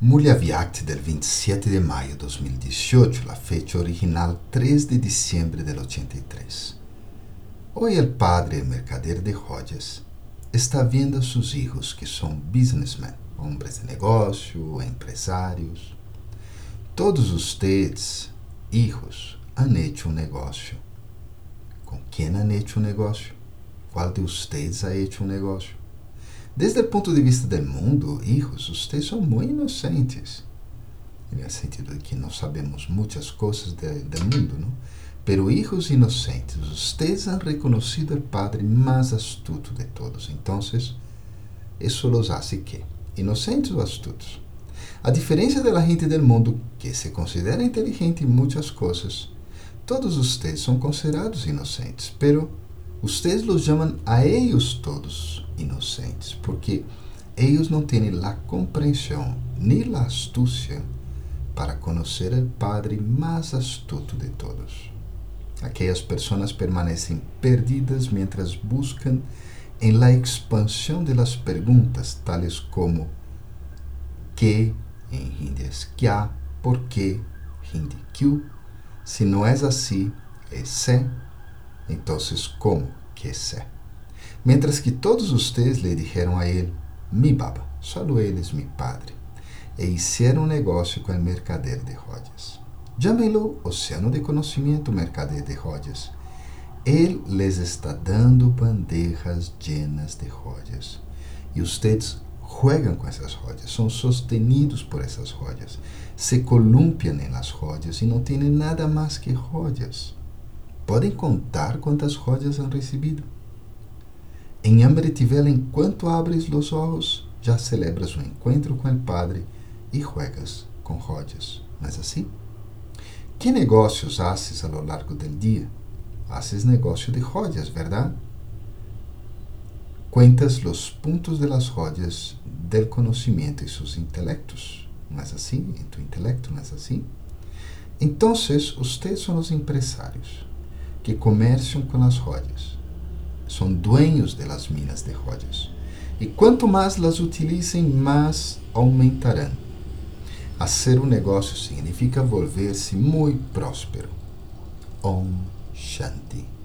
Mulyaviact del 27 de maio de 2018, la fecha original 3 de diciembre del 83. Hoy el padre mercader de joyas está vendo a sus hijos que são businessmen, hombres de negócio, empresários. Todos ustedes, hijos, han hecho um negócio. Com quem han hecho um negócio? Qual de ustedes ha hecho um negócio? Desde o ponto de vista do mundo, hijos, vocês são muito inocentes. No sentido de que não sabemos muitas coisas do mundo, não? Pero hijos inocentes, vocês han reconocido o Padre mais astuto de todos. Então, isso los hace que? Inocentes ou astutos? A diferença da gente do mundo que se considera inteligente em muitas coisas, todos vocês são considerados inocentes, pero Ustedes los llaman a ellos todos inocentes, porque ellos no tienen la comprensión ni la astucia para conocer el Padre más astuto de todos. Aquellas personas permanecen perdidas mientras buscan en la expansión de las preguntas tales como ¿qué? En hindi es ¿qué? ¿por qué? Hindi ¿qué? Si no es así, es sé então, como que é? Mientras que todos ustedes lhe dijeron a ele, mi baba, solo eles mi padre, e hicieron negócio com o mercader de joyas. Llámelo Oceano de Conhecimento Mercader de Joyas. Ele les está dando bandejas llenas de joyas. E ustedes juegan com essas joyas, são sostenidos por essas joyas, se columpian em las joyas e não têm nada mais que joyas. Podem contar quantas joias han recebido. Em Ambretivel, enquanto abres os olhos, já celebras o encontro com o Padre e juegas com joias. Não é assim? Que negócios haces a lo largo del dia? Haces negócio de joias, verdade? Cuentas los puntos de las joyas del conocimiento y sus intelectos. ¿No es así? En tu intelecto, ¿no es así? Entonces, ustedes son los empresarios. Que comerciam com as joias. São dueños de las minas de joias. E quanto mais las utilicem, mais aumentarão. Hacer um negócio significa volver-se muito próspero. Om Shanti.